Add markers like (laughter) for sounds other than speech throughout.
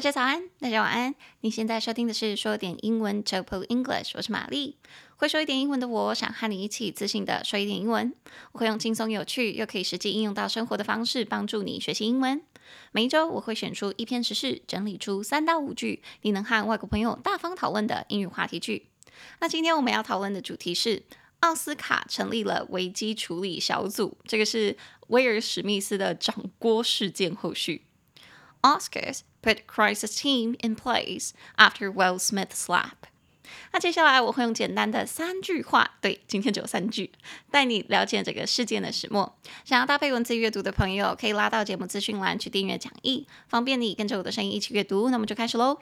大家早安，大家晚安。你现在收听的是说点英文 （Chopu English），我是玛丽。会说一点英文的我，想和你一起自信的说一点英文。我会用轻松有趣又可以实际应用到生活的方式，帮助你学习英文。每一周我会选出一篇时事，整理出三到五句你能和外国朋友大方讨论的英语话题句。那今天我们要讨论的主题是奥斯卡成立了危机处理小组，这个是威尔史密斯的掌锅事件后续。Oscars put crisis team in place after Will Smith slap。那接下来我会用简单的三句话，对，今天只有三句，带你了解这个事件的始末。想要搭配文字阅读的朋友，可以拉到节目资讯栏去订阅讲义，方便你跟着我的声音一起阅读。那么就开始喽。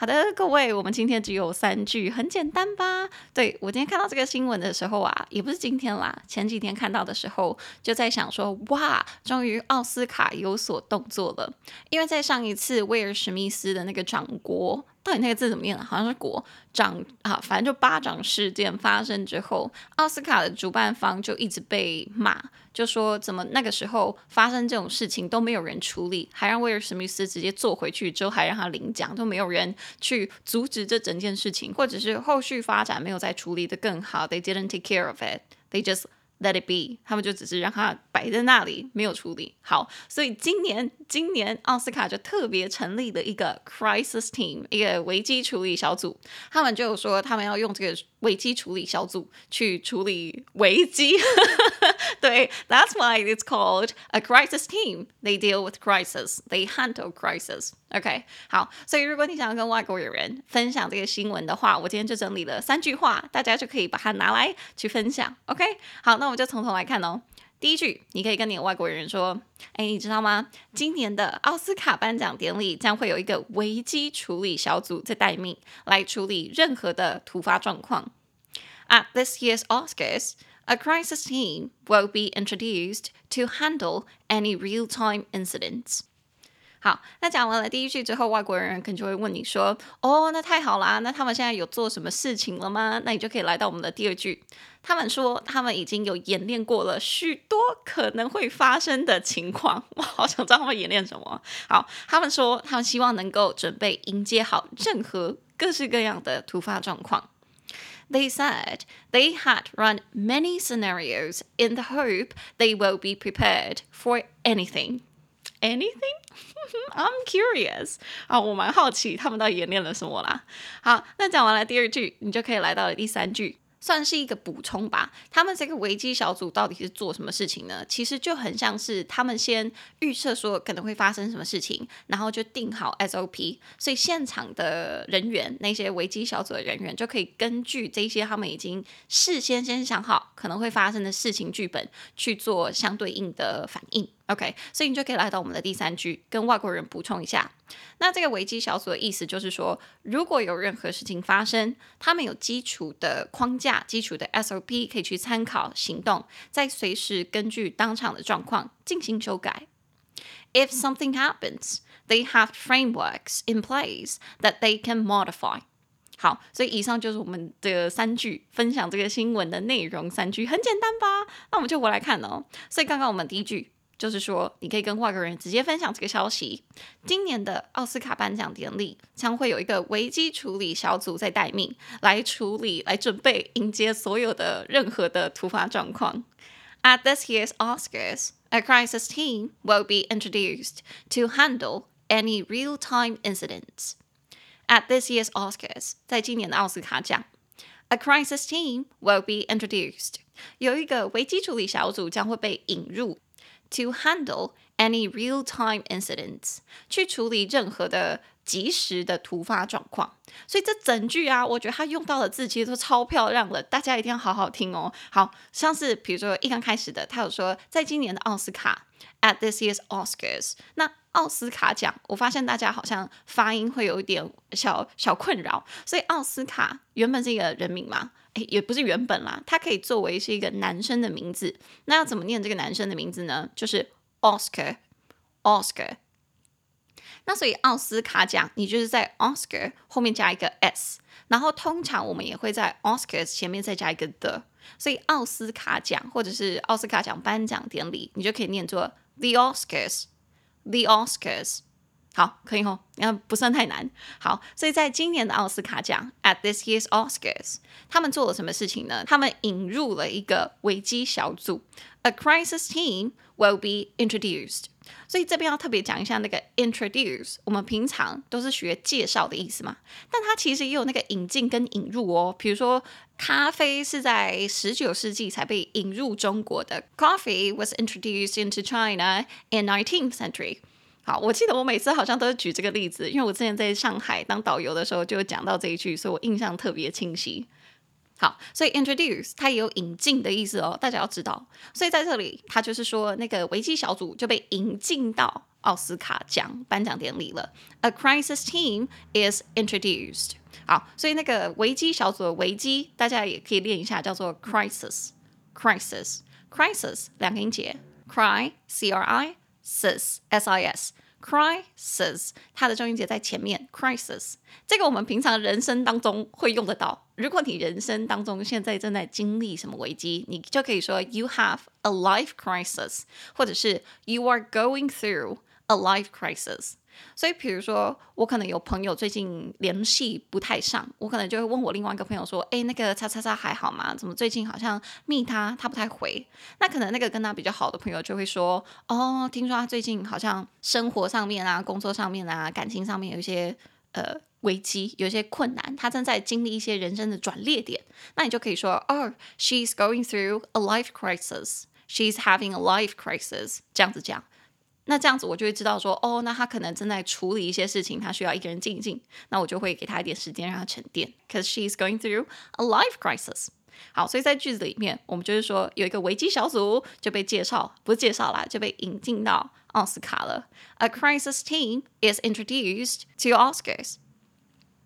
好的，各位，我们今天只有三句，很简单吧？对，我今天看到这个新闻的时候啊，也不是今天啦，前几天看到的时候，就在想说，哇，终于奥斯卡有所动作了，因为在上一次威尔史密斯的那个掌国。到底那个字怎么念？好像是“国掌”啊，反正就巴掌事件发生之后，奥斯卡的主办方就一直被骂，就说怎么那个时候发生这种事情都没有人处理，还让威尔史密斯直接坐回去之后还让他领奖，都没有人去阻止这整件事情，或者是后续发展没有再处理的更好。They didn't take care of it. They just Let it be，他们就只是让它摆在那里，没有处理好。所以今年，今年奥斯卡就特别成立了一个 crisis team，一个危机处理小组。他们就说，他们要用这个危机处理小组去处理危机。对，That's (laughs) why it's called a crisis team. They deal with crisis. They handle crisis. OK，好。所以如果你想要跟外国人分享这个新闻的话，我今天就整理了三句话，大家就可以把它拿来去分享。OK，好，那我们就从头来看哦。 第一句，你可以跟你的外国人说：“哎，你知道吗？今年的奥斯卡颁奖典礼将会有一个危机处理小组在待命，来处理任何的突发状况。At this year's Oscars, a crisis team will be introduced to handle any real-time incidents.” 好，那讲完了第一句之后，外国人可能就会问你说：“哦，那太好啦，那他们现在有做什么事情了吗？”那你就可以来到我们的第二句，他们说他们已经有演练过了许多可能会发生的情况。(laughs) 我好想知道他们演练什么。好，他们说他们希望能够准备迎接好任何各式各样的突发状况。They said they had run many scenarios in the hope they will be prepared for anything. Anything? (laughs) I'm curious. 啊，我蛮好奇他们到底演练了什么啦。好，那讲完了第二句，你就可以来到了第三句。算是一个补充吧。他们这个危机小组到底是做什么事情呢？其实就很像是他们先预测说可能会发生什么事情，然后就定好 SOP。所以现场的人员，那些危机小组的人员，就可以根据这些他们已经事先先想好可能会发生的事情剧本去做相对应的反应。OK，所以你就可以来到我们的第三句，跟外国人补充一下。那这个危机小组的意思就是说，如果有任何事情发生，他们有基础的框架、基础的 SOP 可以去参考行动，再随时根据当场的状况进行修改。If something happens, they have frameworks in place that they can modify. 好，所以以上就是我们的三句分享这个新闻的内容。三句很简单吧？那我们就回来看哦。所以刚刚我们第一句。就是说，你可以跟外国人直接分享这个消息。今年的奥斯卡颁奖典礼将会有一个危机处理小组在待命，来处理、来准备迎接所有的任何的突发状况。At this year's Oscars, a crisis team will be introduced to handle any real-time incidents. At this year's Oscars，在今年的奥斯卡奖，a crisis team will be introduced，有一个危机处理小组将会被引入。To handle any real-time incidents，去处理任何的即时的突发状况。所以这整句啊，我觉得他用到的字其实都超漂亮的，大家一定要好好听哦。好像是比如说一刚开始的，他有说在今年的奥斯卡，at this year's Oscars，那奥斯卡奖，我发现大家好像发音会有一点小小困扰。所以奥斯卡原本是一个人名嘛。也不是原本啦，它可以作为是一个男生的名字。那要怎么念这个男生的名字呢？就是 Oscar，Oscar。那所以奥斯卡奖，你就是在 Oscar 后面加一个 s，然后通常我们也会在 Oscars 前面再加一个 the。所以奥斯卡奖或者是奥斯卡奖颁奖典礼，你就可以念作 The Oscars，The Oscars。好，可以哦，那不算太难。好，所以在今年的奥斯卡奖，at this year's Oscars，他们做了什么事情呢？他们引入了一个危机小组，a crisis team will be introduced。所以这边要特别讲一下那个 introduce，我们平常都是学介绍的意思嘛，但它其实也有那个引进跟引入哦。比如说，咖啡是在十九世纪才被引入中国的，Coffee was introduced into China in nineteenth century。好，我记得我每次好像都是举这个例子，因为我之前在上海当导游的时候就讲到这一句，所以我印象特别清晰。好，所以 introduce 它也有引进的意思哦，大家要知道。所以在这里，它就是说那个危机小组就被引进到奥斯卡奖颁奖典礼了。A crisis team is introduced。好，所以那个危机小组的危机，大家也可以练一下，叫做 crisis，crisis，crisis，两个音节，cry，c r i。Sis s i s crisis，它的重音节在前面。crisis 这个我们平常人生当中会用得到。如果你人生当中现在正在经历什么危机，你就可以说 you have a life crisis，或者是 you are going through a life crisis。所以，比如说，我可能有朋友最近联系不太上，我可能就会问我另外一个朋友说：“诶，那个叉叉叉还好吗？怎么最近好像密他，他不太回？”那可能那个跟他比较好的朋友就会说：“哦，听说他最近好像生活上面啊、工作上面啊、感情上面有一些呃危机，有一些困难，他正在经历一些人生的转捩点。”那你就可以说：“哦，she's going through a life crisis. She's having a life crisis。”这样子讲。那这样子我就会知道说，哦，那他可能正在处理一些事情，他需要一个人静一静。那我就会给他一点时间让他沉淀，cause she's going through a life crisis。好，所以在句子里面，我们就是说有一个危机小组就被介绍，不是介绍啦，就被引进到奥斯卡了。A crisis team is introduced to Oscars。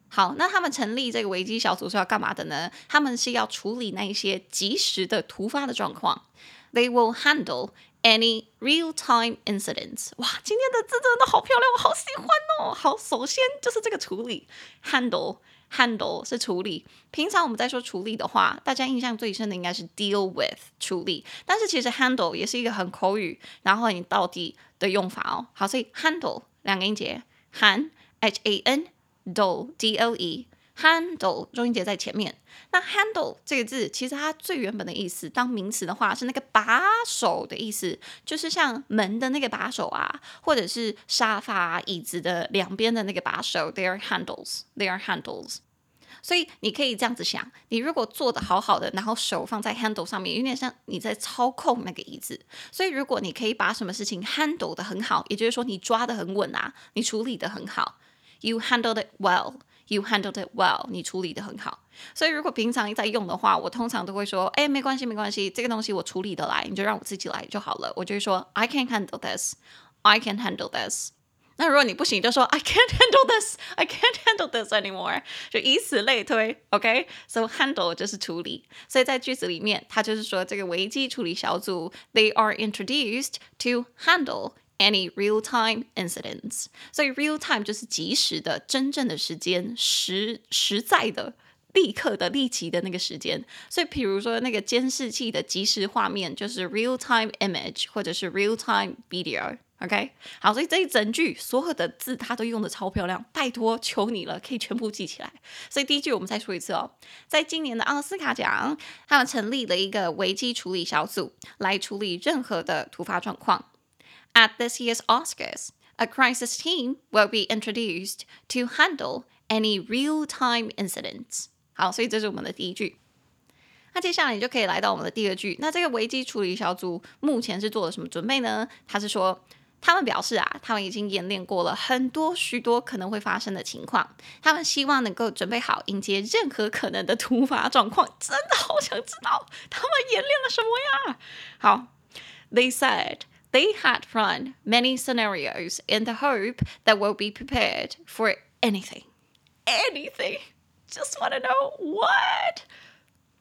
好，那他们成立这个危机小组是要干嘛的呢？他们是要处理那一些即时的突发的状况。They will handle Any real-time incidents？哇，今天的字真的好漂亮，我好喜欢哦。好，首先就是这个处理，handle，handle 是处理。平常我们在说处理的话，大家印象最深的应该是 deal with 处理，但是其实 handle 也是一个很口语，然后很到底的用法哦。好，所以 handle 两个音节，han，h-a-n，do，d-o-e。Handle 重音节在前面，那 handle 这个字其实它最原本的意思，当名词的话是那个把手的意思，就是像门的那个把手啊，或者是沙发、椅子的两边的那个把手，they are handles，they are handles。所以你可以这样子想，你如果坐得好好的，然后手放在 handle 上面，有点像你在操控那个椅子。所以如果你可以把什么事情 handle 得很好，也就是说你抓得很稳啊，你处理得很好，you handled it well。You handled it well，你处理得很好。所以如果平常在用的话，我通常都会说，哎，没关系，没关系，这个东西我处理得来，你就让我自己来就好了。我就会说，I can handle this，I can handle this。那如果你不行，就说 I can't handle this，I (laughs) can't handle this anymore，就以此类推。OK，so handle 就是处理。所以在句子里面，它就是说这个危机处理小组，they are introduced to handle。 Any real-time incidents，所以 real-time 就是即时的、真正的时间、实实在的、立刻的、立即的那个时间。所以，比如说那个监视器的即时画面就是 real-time image，或者是 real-time video。OK，好，所以这一整句所有的字它都用得超漂亮，拜托求你了，可以全部记起来。所以第一句我们再说一次哦，在今年的奥斯卡奖，他们成立了一个危机处理小组，来处理任何的突发状况。At this year's Oscars, a crisis team will be introduced to handle any real-time incidents. 好，所以这是我们的第一句。那接下来你就可以来到我们的第二句。那这个危机处理小组目前是做了什么准备呢？他是说，他们表示啊，他们已经演练过了很多许多可能会发生的情况，他们希望能够准备好迎接任何可能的突发状况。真的好想知道他们演练了什么呀？好，They said. They had run many scenarios in the hope that we'll be prepared for anything. Anything. Just want to know what?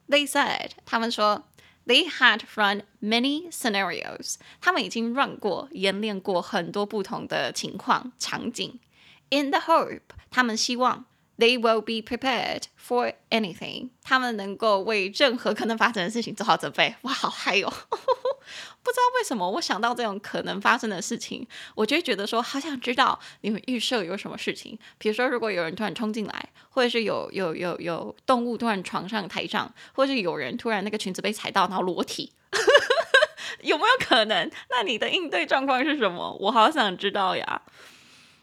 They said, 他们说 they had run many scenarios. 他们已经 run 过，演练过很多不同的情况场景。In the hope，他们希望 they will be prepared for anything. 他们能够为任何可能发生的事情做好准备。哇，好嗨哦！ 不知道为什么，我想到这种可能发生的事情，我就觉得说，好想知道你们预设有什么事情。比如说，如果有人突然冲进来，或者是有有有有动物突然闯上台上，或者是有人突然那个裙子被踩到，然后裸体，(laughs) 有没有可能？那你的应对状况是什么？我好想知道呀。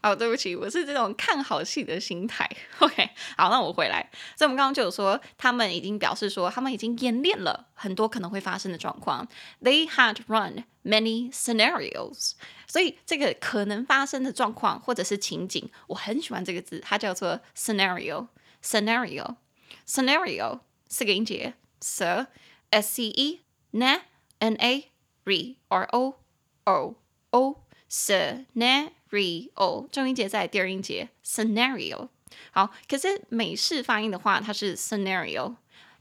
哦，对不起，我是这种看好戏的心态。(laughs) OK，好，那我回来。所以我们刚刚就有说，他们已经表示说，他们已经演练了很多可能会发生的状况。They had run many scenarios。所以这个可能发生的状况或者是情景，我很喜欢这个字，它叫做 scenario。scenario，scenario 四个音节，s，s c e n a r r o o o scenario。Re o 重音节在第二音节 scenario 好，可是美式发音的话，它是 scenario，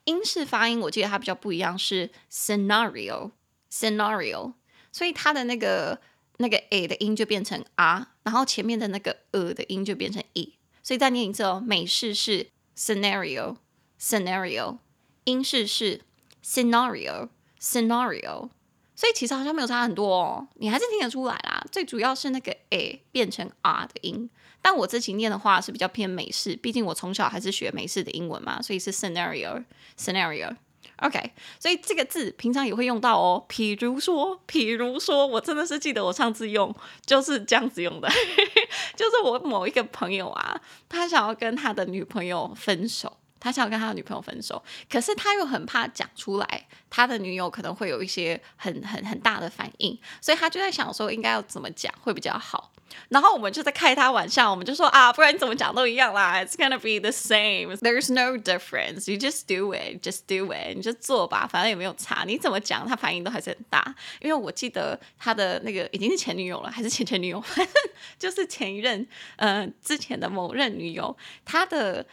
英式发音我记得它比较不一样，是 scenario scenario，所以它的那个那个 a 的音就变成 r，然后前面的那个呃的音就变成 e，所以再念一次哦，美式是 scenario scenario，英式是 scenario scenario。所以其实好像没有差很多哦，你还是听得出来啦。最主要是那个 a 变成 r 的音，但我自己念的话是比较偏美式，毕竟我从小还是学美式的英文嘛，所以是 scenario scenario。OK，所以这个字平常也会用到哦。譬如说，譬如说，我真的是记得我上次用就是这样子用的，(laughs) 就是我某一个朋友啊，他想要跟他的女朋友分手。他想要跟他的女朋友分手，可是他又很怕讲出来，他的女友可能会有一些很很很大的反应，所以他就在想说应该要怎么讲会比较好。然后我们就在开他玩笑，我们就说啊，不然你怎么讲都一样啦，(laughs) It's gonna be the same. There's no difference. You just do it, just do it. 你就做吧，反正也没有差。你怎么讲，他反应都还是很大。因为我记得他的那个已经是前女友了，还是前前女友，(laughs) 就是前一任，嗯、呃，之前的某任女友，他的。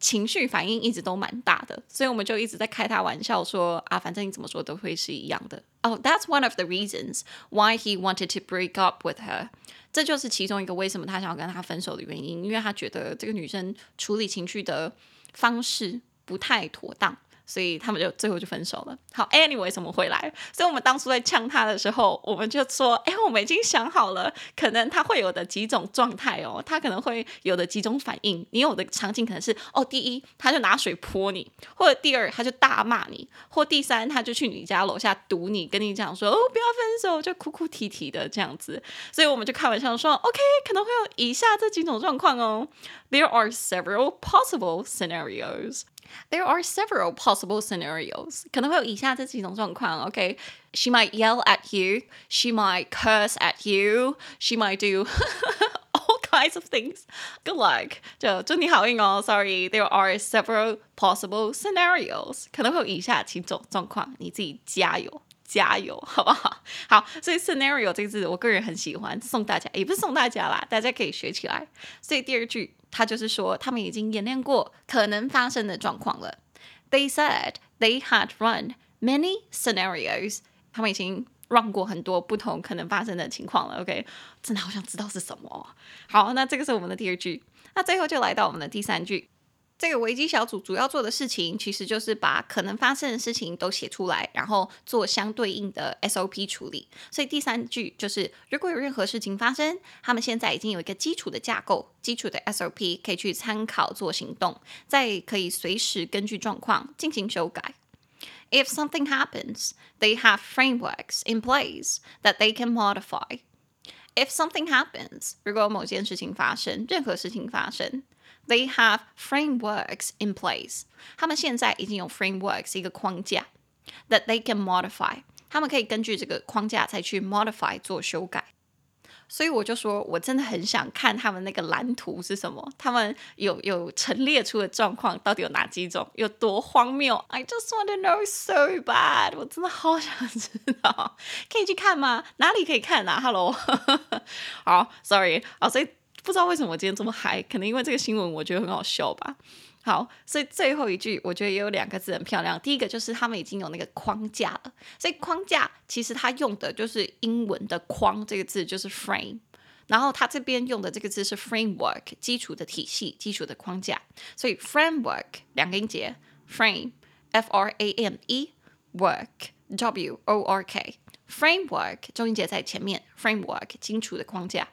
情绪反应一直都蛮大的，所以我们就一直在开他玩笑说啊，反正你怎么说都会是一样的。哦、oh，That's one of the reasons why he wanted to break up with her。这就是其中一个为什么他想要跟他分手的原因，因为他觉得这个女生处理情绪的方式不太妥当。所以他们就最后就分手了。好，Anyway，怎么回来？所以我们当初在呛他的时候，我们就说：哎，我们已经想好了，可能他会有的几种状态哦，他可能会有的几种反应。你有的场景可能是：哦，第一，他就拿水泼你；或者第二，他就大骂你；或第三，他就去你家楼下堵你，跟你讲说：哦，不要分手，就哭哭啼啼的这样子。所以我们就开玩笑说：OK，可能会有以下这几种状况哦。There are several possible scenarios. There are several possible scenarios. 可能会有以下这几种状况，OK? She might yell at you. She might curse at you. She might do (laughs) all kinds of things. Good luck. 就祝你好运哦。Sorry, there are several possible scenarios. 可能会有以下几种状况，你自己加油。 加油，(laughs) 好不好？好，所以 scenario 这个字，我个人很喜欢，送大家，也不是送大家啦，大家可以学起来。所以第二句，他就是说，他们已经演练过可能发生的状况了。They said they had run many scenarios。他们已经 run 过很多不同可能发生的情况了。OK，真的好想知道是什么。好，那这个是我们的第二句。那最后就来到我们的第三句。这个危机小组主要做的事情，其实就是把可能发生的事情都写出来，然后做相对应的 SOP 处理。所以第三句就是，如果有任何事情发生，他们现在已经有一个基础的架构、基础的 SOP 可以去参考做行动，再可以随时根据状况进行修改。If something happens, they have frameworks in place that they can modify. If something happens，如果某件事情发生，任何事情发生。They have frameworks in place. 他们现在已经有 frameworks 一个框架，that they can modify. 他们可以根据这个框架再去 modify 做修改。所以我就说，我真的很想看他们那个蓝图是什么。他们有有陈列出的状况到底有哪几种？有多荒谬？I just want to know so bad. 我真的好想知道，可以去看吗？哪里可以看啊？Hello，(laughs) 好，Sorry，啊，所以。不知道为什么我今天这么嗨，可能因为这个新闻我觉得很好笑吧。好，所以最后一句我觉得也有两个字很漂亮。第一个就是他们已经有那个框架了，所以框架其实它用的就是英文的“框”这个字，就是 frame。然后它这边用的这个字是 framework，基础的体系、基础的框架。所以 framework 两个音节，frame，f r a m e，work，w o r k。framework 重音节在前面，framework 基础的框架。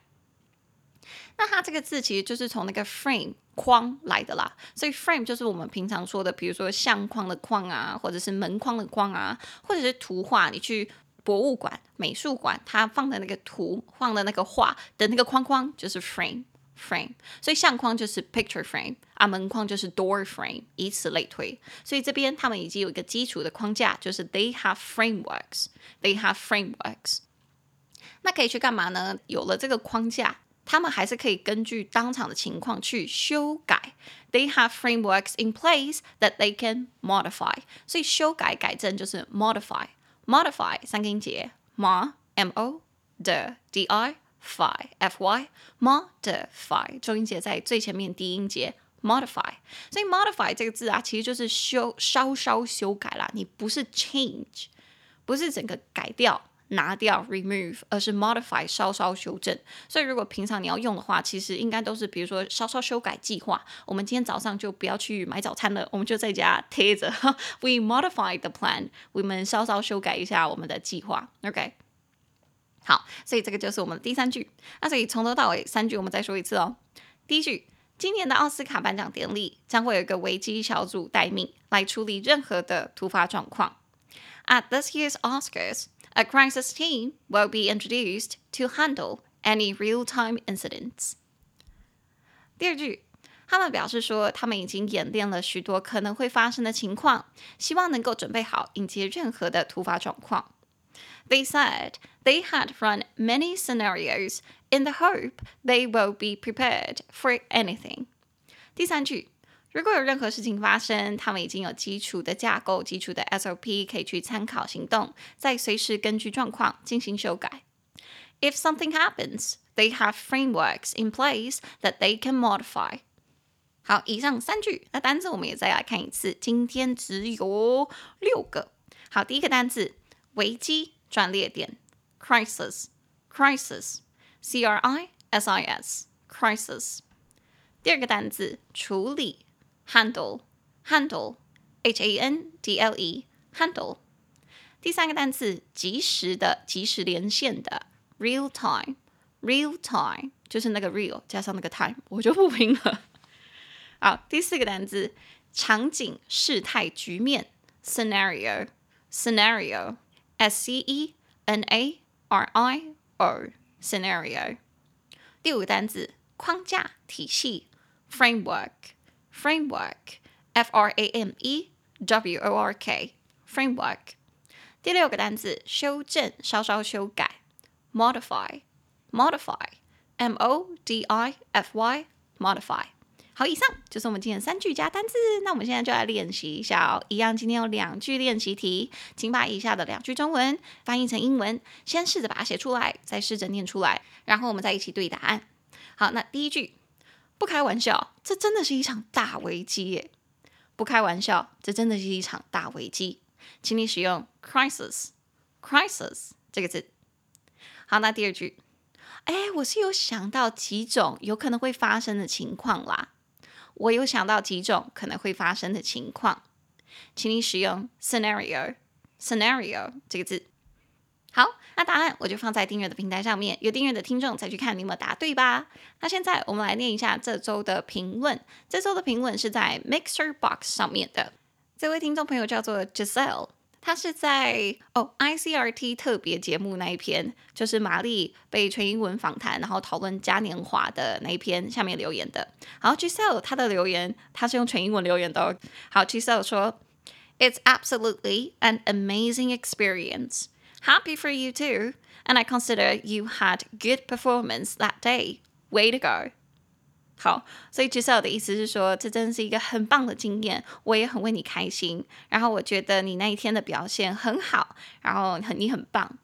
那它这个字其实就是从那个 frame 框来的啦，所以 frame 就是我们平常说的，比如说相框的框啊，或者是门框的框啊，或者是图画，你去博物馆、美术馆，它放的那个图、放的那个画的那个框框就是 frame。frame，所以相框就是 picture frame 啊，门框就是 door frame，以此类推。所以这边他们已经有一个基础的框架，就是 they have frameworks，they have frameworks。那可以去干嘛呢？有了这个框架，他们还是可以根据当场的情况去修改。They have frameworks in place that they can modify。所以修改、改正就是 modify，modify 三个音节，mo m o d d i。Fy, f y, modify，重音节在最前面，低音节 modify，所以 modify 这个字啊，其实就是修稍稍修改啦。你不是 change，不是整个改掉、 拿掉 remove，而是 modify 稍稍修正。所以如果平常你要用的话，其实应该都是比如说稍稍修改计划。我们今天早上就不要去买早餐了，我们就在家贴着。(laughs) We modify the plan，我们稍稍修改一下我们的计划。OK。好，所以这个就是我们的第三句。那所以从头到尾三句我们再说一次哦。第一句，今年的奥斯卡颁奖典礼将会有一个危机小组待命来处理任何的突发状况。At this year's Oscars, a crisis team will be introduced to handle any real-time incidents。第二句，他们表示说他们已经演练了许多可能会发生的情况，希望能够准备好迎接任何的突发状况。They said they had run many scenarios in the hope they will be prepared for anything. 第三句， 如果有任何事情发生，他们已经有基础的架构、基础的 SOP 可以去参考行动，再随时根据状况进行修改。If something happens, they have frameworks in place that they can modify. 好，以上三句，那单字我们也再来看一次。今天只有六个。好，第一个单字，危机。转捩点，crisis，crisis，c r i s i s，crisis。第二个单词处理 ，handle，handle，h a n d l e，handle。第三个单词即时的、即时连线的，real time，real time，就是那个 real 加上那个 time，我就不拼了。好，第四个单词场景、事态、局面，scenario，scenario。S C E N A R I O scenario。第五个单词框架体系 framework framework F R A M E W O R K framework。第六个单词修正稍稍修改 modify modify M O D I F Y modify。好，以上就是我们今天三句加单字。那我们现在就来练习一下哦。一样，今天有两句练习题，请把以下的两句中文翻译成英文，先试着把它写出来，再试着念出来，然后我们再一起对答案。好，那第一句，不开玩笑，这真的是一场大危机耶！不开玩笑，这真的是一场大危机。请你使用 crisis，crisis 这个字。好，那第二句，哎，我是有想到几种有可能会发生的情况啦。我有想到几种可能会发生的情况，请你使用 scenario scenario 这个字。好，那答案我就放在订阅的平台上面，有订阅的听众再去看你有没答对吧。那现在我们来念一下这周的评论，这周的评论是在 Mixer Box 上面的，这位听众朋友叫做 Giselle。他是在哦，ICRT 特别节目那一篇，就是玛丽被全英文访谈，然后讨论嘉年华的那一篇下面留言的。好，Giselle 他的留言，他是用全英文留言的哦。好，Giselle 说：“It's absolutely an amazing experience. Happy for you too, and I consider you had good performance that day. Way to go!” 好，所以 Giselle 的意思是说，这真是一个很棒的经验，我也很为你开心。然后我觉得你那一天的表现很好，然后很你很棒。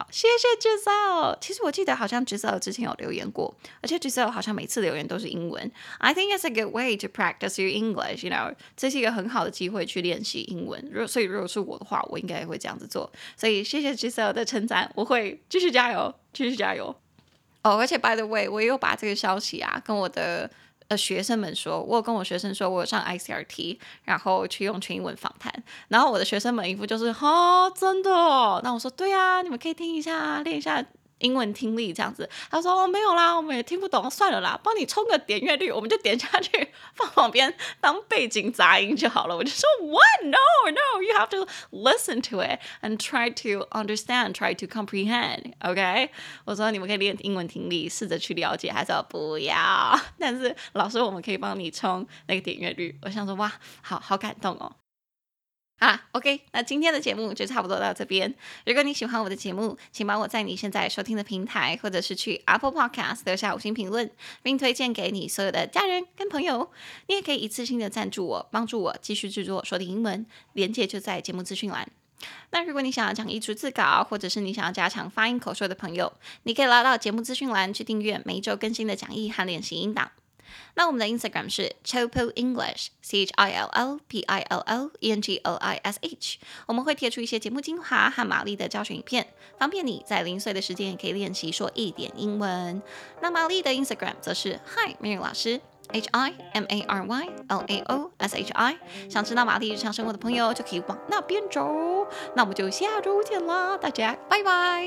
好，谢谢 Giselle。其实我记得好像 Giselle 之前有留言过，而且 Giselle 好像每次留言都是英文。I think it's a good way to practice your English. You know，这是一个很好的机会去练习英文。如所以如果是我的话，我应该也会这样子做。所以谢谢 Giselle 的称赞，我会继续加油，继续加油。哦，而且 by the way，我也有把这个消息啊跟我的呃学生们说，我有跟我学生说我有上 ICRT，然后去用全英文访谈，然后我的学生们一副就是哈、哦、真的，那我说对啊，你们可以听一下，练一下。英文听力这样子，他说哦没有啦，我们也听不懂，算了啦，帮你冲个点阅率，我们就点下去放旁边当背景杂音就好了。我就说 (laughs) What? No, no, you have to listen to it and try to understand, try to comprehend. OK？我说你们可以练英文听力，试着去了解，还是要不要？(laughs) 但是老师，我们可以帮你冲那个点阅率。我想说哇，好好感动哦。啊，OK，那今天的节目就差不多到这边。如果你喜欢我的节目，请帮我在你现在收听的平台，或者是去 Apple Podcast 留下五星评论，并推荐给你所有的家人跟朋友。你也可以一次性的赞助我，帮助我继续制作说的英文，连接就在节目资讯栏。那如果你想要讲义逐字稿，或者是你想要加强发音口说的朋友，你可以拉到节目资讯栏去订阅每一周更新的讲义和练习音档。那我们的 Instagram 是 Chill English，C H I L L P I L L E N G L I S H。我们会贴出一些节目精华和玛丽的教学影片，方便你在零碎的时间也可以练习说一点英文。那玛丽的 Instagram 则是 Hi Mary 老师，H I M A R Y L A O S H I。想知道玛丽日常生活的朋友就可以往那边走。那我们就下周见啦，大家拜拜。